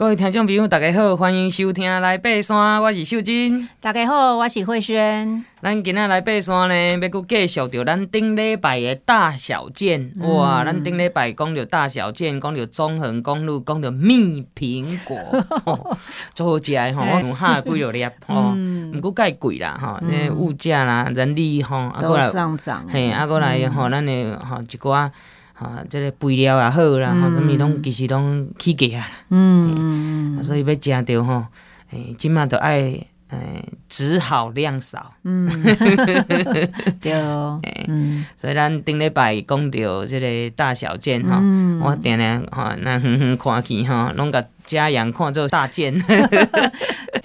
各位听众朋友，大家好，欢迎收听来爬山，我是秀珍。大家好，我是慧萱。咱今仔来爬山呢，要搁继续着咱顶礼拜的大小件。嗯、哇，咱顶礼拜讲着大小件，讲着中横公路，讲着蜜苹果，做、哦、好食的吼，我有下几落粒 吼，毋过介贵啦吼，那、嗯、物价啦、人力吼，啊都上涨。嘿，啊，过来吼，咱的吼一寡。啊，这个肥料也好啦，吼、嗯，什么拢其实拢起价啦，嗯，嗯，所以要食着吼，诶，即马着爱，诶，只好量少，嗯，对，嗯，所以咱顶礼拜讲着即个大小件吼，嗯、我定定吼，咱远远看去吼，拢甲嘉阳看做大件。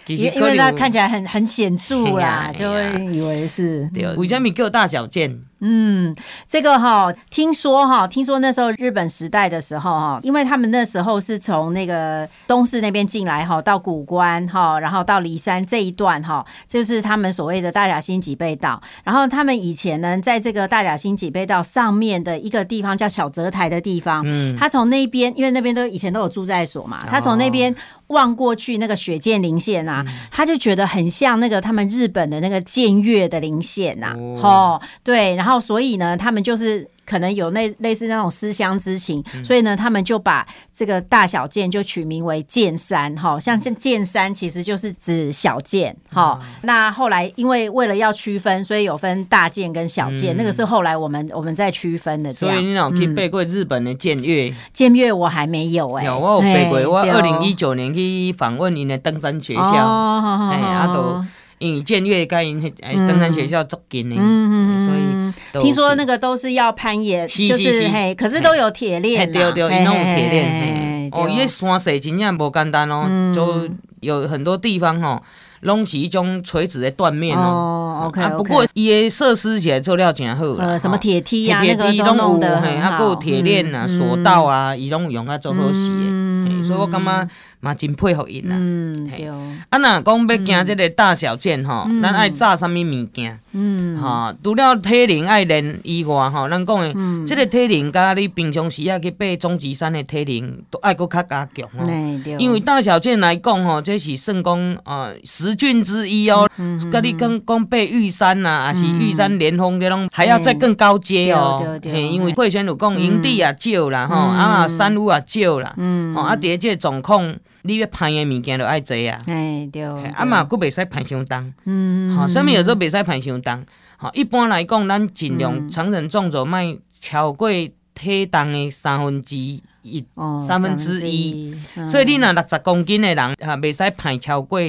因因为它看起来很很显著啦，就会以为是。对，为什么叫大小件？嗯，这个哈，听说哈，听说那时候日本时代的时候哈，因为他们那时候是从那个东势那边进来哈，到古关哈，然后到梨山这一段哈，就是他们所谓的大甲新脊背道。然后他们以前呢，在这个大甲新脊背道上面的一个地方叫小泽台的地方，嗯，他从那边，因为那边都以前都有住在所嘛，他从那边望过去那个雪见棱线啊，他就觉得很像那个他们日本的那个剑岳的棱线呐，哦，对，然后。所以呢，他们就是。可能有那类似那种思乡之情，嗯、所以呢，他们就把这个大小剑就取名为剑山，哈，像像剑山其实就是指小剑，哈、嗯。那后来因为为了要区分，所以有分大剑跟小剑，嗯、那个是后来我们我们在区分的。所以你有去背过日本的剑月？剑岳我还没有哎、欸，有我有背过，我二零一九年去访问因的登山学校，哎，阿都。因为建岳跟因登山学校足近的，嗯嗯、所以听说那个都是要攀岩，是就是嘿，可是都有铁链，对对，因拢有铁链。哦，伊个山势真正无简单哦，嗯、就有很多地方吼，拢是一种垂直的断面哦。OK，, 不过伊个设施起来做了真好啦，呃，什么铁梯啊，铁梯拢有，嘿，啊，搁有铁链啊，索道啊，伊拢有用啊，做好势的，所以我感觉。嘛真佩服因啦，嗯，对。啊，若讲要行这个大小件吼，咱爱炸啥物物件？嗯，哈，除了体能爱练以外，吼，咱讲的这个体能，甲你平常时啊去爬总集山的体能，都爱搁较加强吼。因为大小件来讲吼，这是算讲呃十郡之一哦。甲你讲讲爬玉山呐，还是玉山连峰这种，还要再更高阶哦。对对对。因为会先有讲营地也少啦，吼，啊山屋也少啦，嗯，吼，啊，第二这状况。你要攀的物件就爱侪啊，哎对，啊嘛，佫袂使攀伤重，嗯，好，啥物有时候袂使攀伤重，好，一般来讲，咱尽量成人纵走卖超过体重的三分之一。一三分之一，所以你若六十公斤的人，哈，袂使攀超过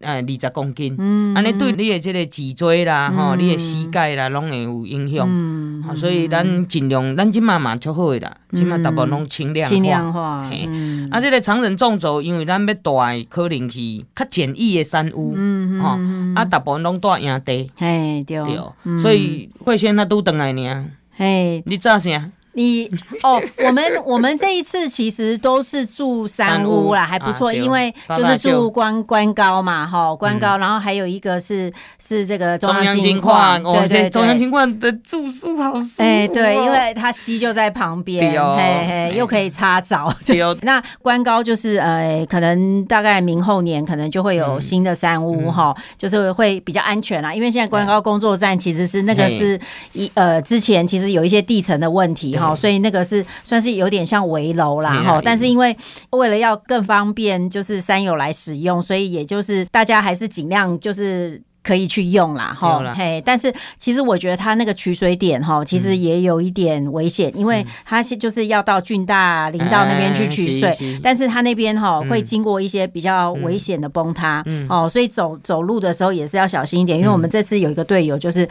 呃二十公斤，安尼对你的这个脊椎啦，吼，你的膝盖啦，拢会有影响。所以咱尽量，咱即满嘛就好诶啦，即满大部分拢轻量化。轻量化。嘿，啊，这个长人纵走，因为咱要带可能是较简易的山屋，吼，啊，大部分拢带营地。嘿，对。对，所以会先他拄等来呢。嘿，你做啥？你哦，我们 我们这一次其实都是住山屋啦，还不错，因为就是住关关高嘛，哈，关高，然后还有一个是是这个中央金矿，对对，中央金矿的住宿好舒服，哎，对，因为它溪就在旁边，嘿嘿，又可以擦澡。那关高就是呃，可能大概明后年可能就会有新的山屋哈，就是会比较安全啦，因为现在关高工作站其实是那个是一呃之前其实有一些地层的问题哈。所以那个是算是有点像围楼啦，哈，但是因为为了要更方便，就是山友来使用，所以也就是大家还是尽量就是可以去用啦，哈，嘿。但是其实我觉得它那个取水点哈，其实也有一点危险，因为它是就是要到郡大林道那边去取水，但是它那边哈会经过一些比较危险的崩塌，哦，所以走走路的时候也是要小心一点，因为我们这次有一个队友就是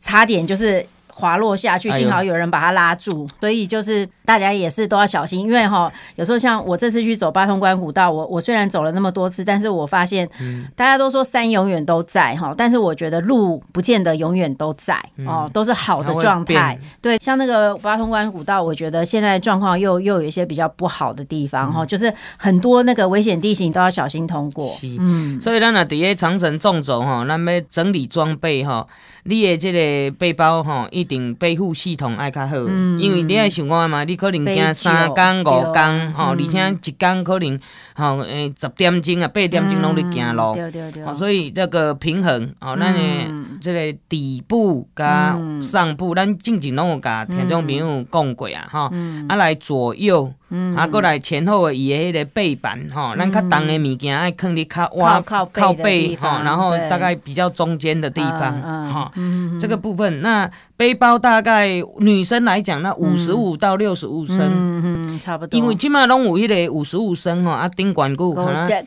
差点就是。滑落下去，幸好有人把他拉住，所以就是大家也是都要小心，因为哈，有时候像我这次去走八通关古道，我我虽然走了那么多次，但是我发现，大家都说山永远都在哈，但是我觉得路不见得永远都在哦，都是好的状态。对，像那个八通关古道，我觉得现在状况又又有一些比较不好的地方哈，就是很多那个危险地形都要小心通过。嗯，所以咱啊，伫个长城纵走哈，咱要整理装备哈，你的这个背包哈一。定背负系统爱较好，因为你爱想看嘛，你可能行三工五工，吼，而且一工可能吼诶十点钟啊八点钟拢伫行路，对对对，所以这个平衡哦，咱诶这个底部加上部，咱之前拢有甲听众朋友讲过啊，吼，啊来左右。啊，过来前后的伊的迄个背板吼，咱较重的物件爱放伫较挖靠背吼，然后大概比较中间的地方哈，这个部分。那背包大概女生来讲，那五十五到六十五升，嗯嗯，差不多。因为即码拢有迄个五十五升吼，啊顶管固可能加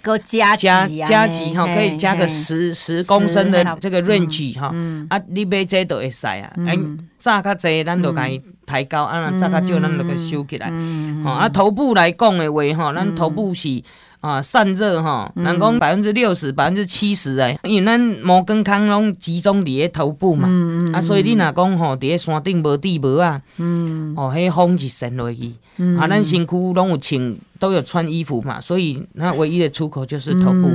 加加级吼，可以加个十十公升的这个 range 哈，啊你买这都会使啊，哎炸较济，咱就甲伊抬高，啊炸较少，咱就去收起来，吼啊。头部来讲的话，吼，咱头部是啊散热哈，人讲百分之六十、百分之七十诶，因为咱毛根康拢集中伫个头部嘛，啊，所以你若讲吼，伫个山顶无地无啊，嗯。哦，迄风就渗落去，啊，咱身躯拢有穿，都有穿衣服嘛，所以那唯一的出口就是头部，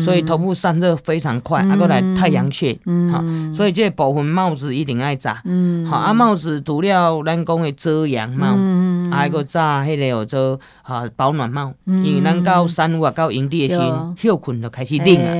所以头部散热非常快，啊，过来太阳穴，好，所以这个部分帽子一定爱扎，好，啊，帽子除了咱讲的遮阳帽。还个扎迄个叫做啊保暖帽，因为咱到山屋啊，到营地的时候，休困就开始冷啊，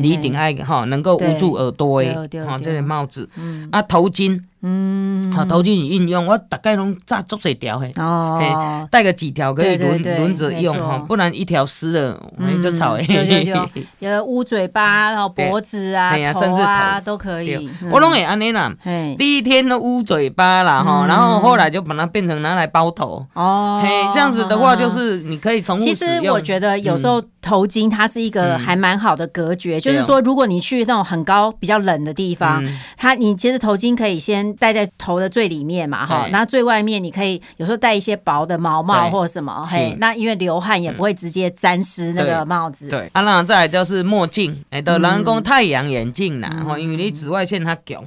你一定爱吼能够捂住耳朵的吼这个帽子，啊头巾。嗯，好，头巾你运用，我大概拢扎足几条嘿，哦，带个几条可以轮轮着用哈，不然一条湿了，哎，就吵哎。对对对，有捂嘴巴，然后脖子啊、甚至头。都可以。我拢会安尼啦，第一天都捂嘴巴啦哈，然后后来就把它变成拿来包头。哦，嘿，这样子的话就是你可以重复使用。其实我觉得有时候头巾它是一个还蛮好的隔绝，就是说如果你去那种很高、比较冷的地方，它你其实头巾可以先。戴在头的最里面嘛，哈，那最外面你可以有时候戴一些薄的毛帽或者什么，嘿，那因为流汗也不会直接沾湿那个帽子。对，啊，那再来就是墨镜，哎，都人工太阳眼镜啦，哈，因为你紫外线它强。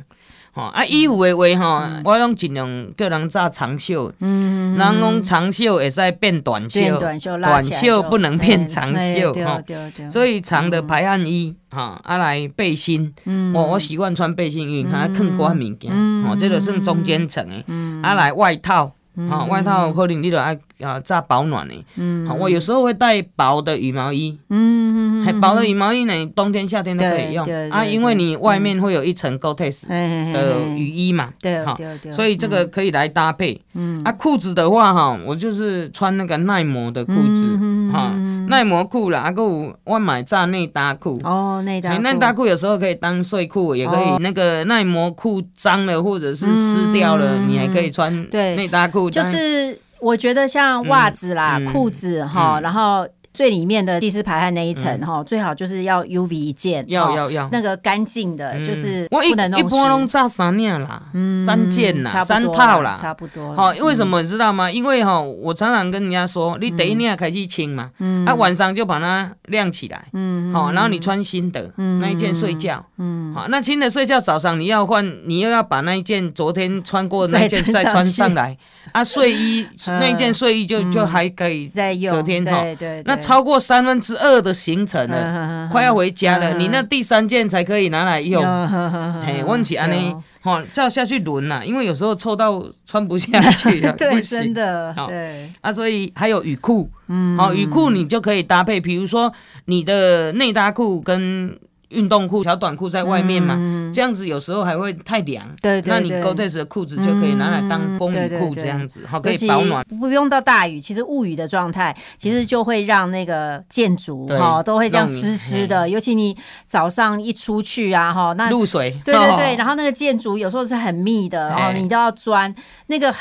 吼啊，衣服的话吼，我拢尽量叫人扎长袖。嗯，人讲长袖会使变短袖，短袖不能变长袖。吼，所以长的排汗衣，哈，啊来背心。嗯，我我习惯穿背心，因为它更光物件。哦，这个算中间层的。嗯，啊来外套。好，外套可能你都爱啊扎保暖的。嗯，好，我有时候会带薄的羽毛衣。嗯，还薄的羽毛衣呢，冬天夏天都可以用啊，因为你外面会有一层 Gore-Tex 的雨衣嘛。对，好，所以这个可以来搭配。嗯，啊，裤子的话哈，我就是穿那个耐磨的裤子，哈，耐磨裤啦，啊，还有我买炸内搭裤。哦，内搭裤。内搭裤有时候可以当睡裤，也可以那个耐磨裤脏了或者是湿掉了，你还可以穿内搭裤。就是我觉得像袜子啦、裤子哈，然后最里面的第四排汗那一层哈，最好就是要 UV 一件，要要要。那个干净的，就是不能弄湿。一般拢扎三件啦，三件啦，三套啦，差不多。好，为什么你知道吗？因为哈，我常常跟人家说，你第一年开始清嘛，啊晚上就把它晾起来，嗯，好，然后你穿新的那一件睡觉，嗯，好，那新的睡觉早上你要换，你又要把那一件昨天穿过的那件再穿上来。啊，睡衣 那一件睡衣就就还可以再用，隔天哈，那超过三分之二的行程了，快要回家了，你那第三件才可以拿来用。嘿，问起安尼，吼，照下去轮呐，因为有时候臭到穿不下去了，对，真的，对。啊，所以还有雨裤，嗯，好，雨裤你就可以搭配，比如说你的内搭裤跟。运动裤、小短裤在外面嘛，这样子有时候还会太凉。对对，那你 Gore-Tex 的裤子就可以拿来当风雨裤这样子，好可以保暖。不用到大雨，其实雾雨的状态，其实就会让那个建筑哈都会这样湿湿的。尤其你早上一出去啊哈，那露水。对对对，然后那个建筑有时候是很密的哦，你都要钻那个。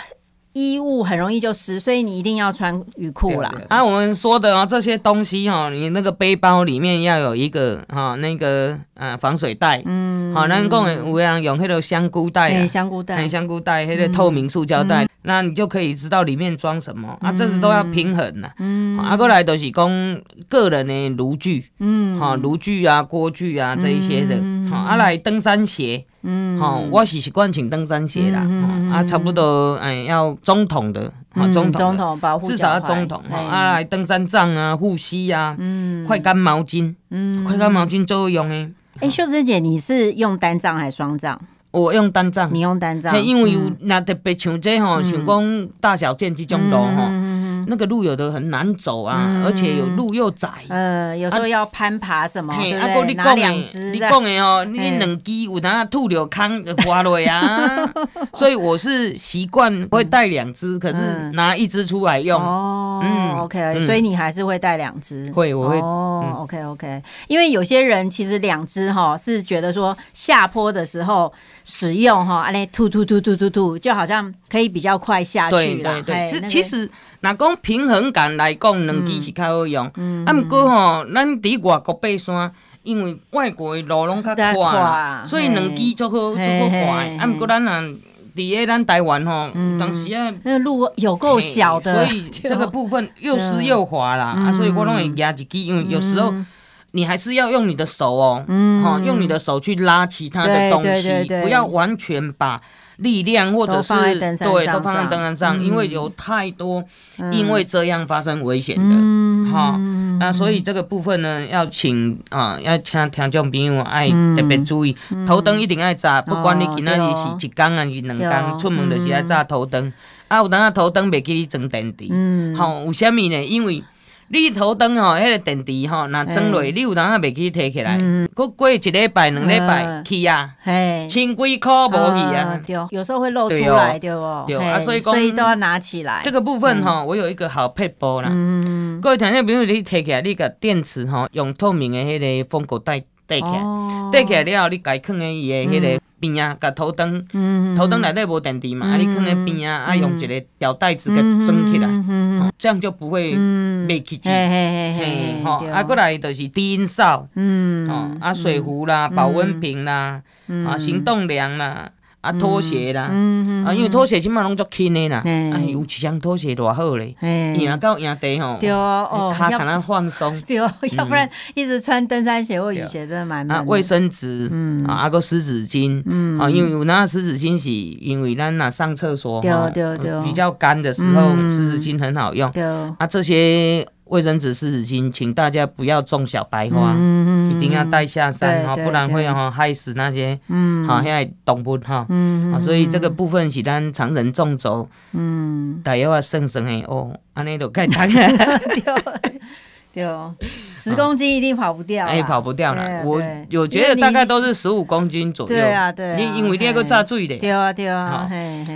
衣物很容易就湿，所以你一定要穿雨裤啦。啊，我们说的啊，这些东西哈，你那个背包里面要有一个哈，那个呃防水袋。嗯。好，咱讲的有人用那个香菇袋。香菇袋。香菇袋，那个透明塑胶袋，那你就可以知道里面装什么啊。这是都要平衡的。嗯。啊，过来都是讲个人的炉具。嗯。哈，炉具啊，锅具啊，这一些的。好，啊来登山鞋。嗯，好，我是习惯穿登山鞋啦，啊，差不多，哎，要中筒的，啊，中筒保护，至少要中筒，啊，来登山杖啊，护膝啊，嗯，快干毛巾，嗯，快干毛巾最有用诶。哎，秀芝姐，你是用单杖还是双杖？我用单杖，你用单杖，因为有那特别像这吼，像讲大小件这种路吼，那个路有的很难走啊，而且有路又窄，呃，有时候要攀爬什么，对不对？拿两只，你讲的哦，你两只有哪吐了坑滑落啊？所以我是习惯会带两只，可是拿一只出来用。哦，嗯，OK，所以你还是会带两只？会，我会。哦，OK OK，因为有些人其实两只哈是觉得说下坡的时候。使用哈，安尼突突突突突突，就好像可以比较快下去啦。对对对，其其实，若讲平衡感来讲，两支是较好用。啊，毋过吼，咱伫外国爬山，因为外国的路拢较宽，所以两支就好就好滑。啊，毋过咱啊伫个咱台湾吼，当时啊，那路有够小的，所以 这个部分又湿又滑啦。啊，所以我拢会压一支，因为有时候。你还是要用你的手哦，哈，用你的手去拉其他的东西，不要完全把力量或者是对都放在登山上，因为有太多因为这样发生危险的，哈，那所以这个部分呢，要请啊，要请听众朋友爱特别注意，头灯一定要扎，不管你今仔日是一天还是两天，出门就是要扎头灯，啊，有当啊头灯袂记你装电池，好，有虾米呢？因为你头灯吼，迄个电池吼，若装落，你有当啊袂记摕起来，搁过一礼拜、两礼拜去啊，千几箍无去啊，对，有时候会漏出来，对不？对啊，所以所以都要拿起来。这个部分吼，我有一个好撇步啦。各位听众朋友，你摕起来，你甲电池吼，用透明的迄个封口袋带起来，带起来了后，你该放在伊的迄个边啊，甲头灯，头灯内底无电池嘛，啊，你放咧边啊，啊，用一个吊带子给装起来，这样就不会。袂起机，嘿，吼，啊，过来就是低音哨，嗯，吼，啊，水壶啦，保温瓶啦，啊，行动粮啦。啊，拖鞋啦，啊，因为拖鞋起码拢足轻的啦，哎，有一双拖鞋偌好嘞，你若到营地吼，脚可能放松，对，要不然一直穿登山鞋或雨鞋真的蛮难。啊，卫生纸，嗯，啊，个湿纸巾，嗯。啊，因为有那湿纸巾是因为咱那上厕所，对对对，比较干的时候，湿纸巾很好用，啊，这些。卫生纸、湿纸巾，请大家不要种小白花，一定要带下山哈，不然会哈害死那些好现在动物哈。所以这个部分是咱常人种走，大约啊算算的哦，安尼就该 当。对，十公斤一定跑不掉。哎，跑不掉了。我我觉得大概都是十五公斤左右。对啊，对。你因为你还个炸水的。对啊，对啊。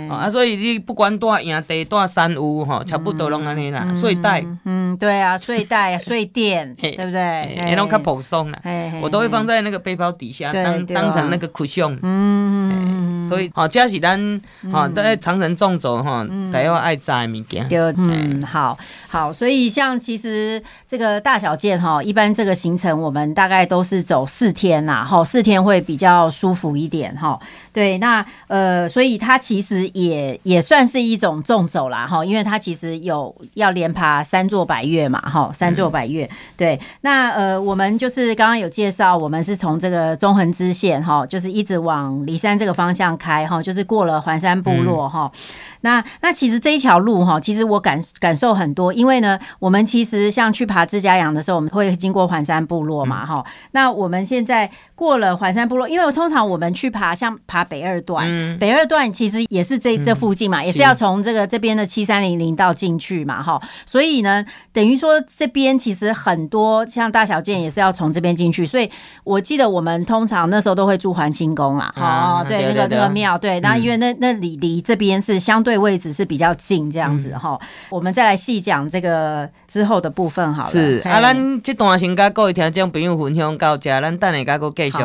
啊，所以你不管带营地、带山屋，哈，差不多拢安尼啦。睡袋。嗯，对啊，睡袋、睡垫，对不对？也拢较蓬松啦。我都会放在那个背包底下，当当成那个 cushion。嗯。所以，好，这是咱，好，在长城纵走，哈，大家爱炸的物件。对，嗯，好好，所以像其实这个。呃，大小件哈，一般这个行程我们大概都是走四天呐，哈，四天会比较舒服一点哈。对，那呃，所以它其实也也算是一种纵走啦，哈，因为它其实有要连爬三座百岳嘛，哈，三座百岳。对，那呃，我们就是刚刚有介绍，我们是从这个中横支线哈，就是一直往梨山这个方向开哈，就是过了环山部落哈。嗯那那其实这一条路哈，其实我感感受很多，因为呢，我们其实像去爬志佳阳的时候，我们会经过环山部落嘛哈。嗯、那我们现在过了环山部落，因为通常我们去爬像爬北二段，嗯、北二段其实也是这这附近嘛，嗯、也是要从这个这边的七三零零道进去嘛哈。所以呢，等于说这边其实很多像大小件也是要从这边进去。所以我记得我们通常那时候都会住环清宫啊，哦、嗯，对，那个那个庙，对，那因为那那里离这边是相对位置是比较近，这样子哈。我们再来细讲这个之后的部分好了。是啊，咱这段先跟各位听众朋友分享到这，咱等下再继续。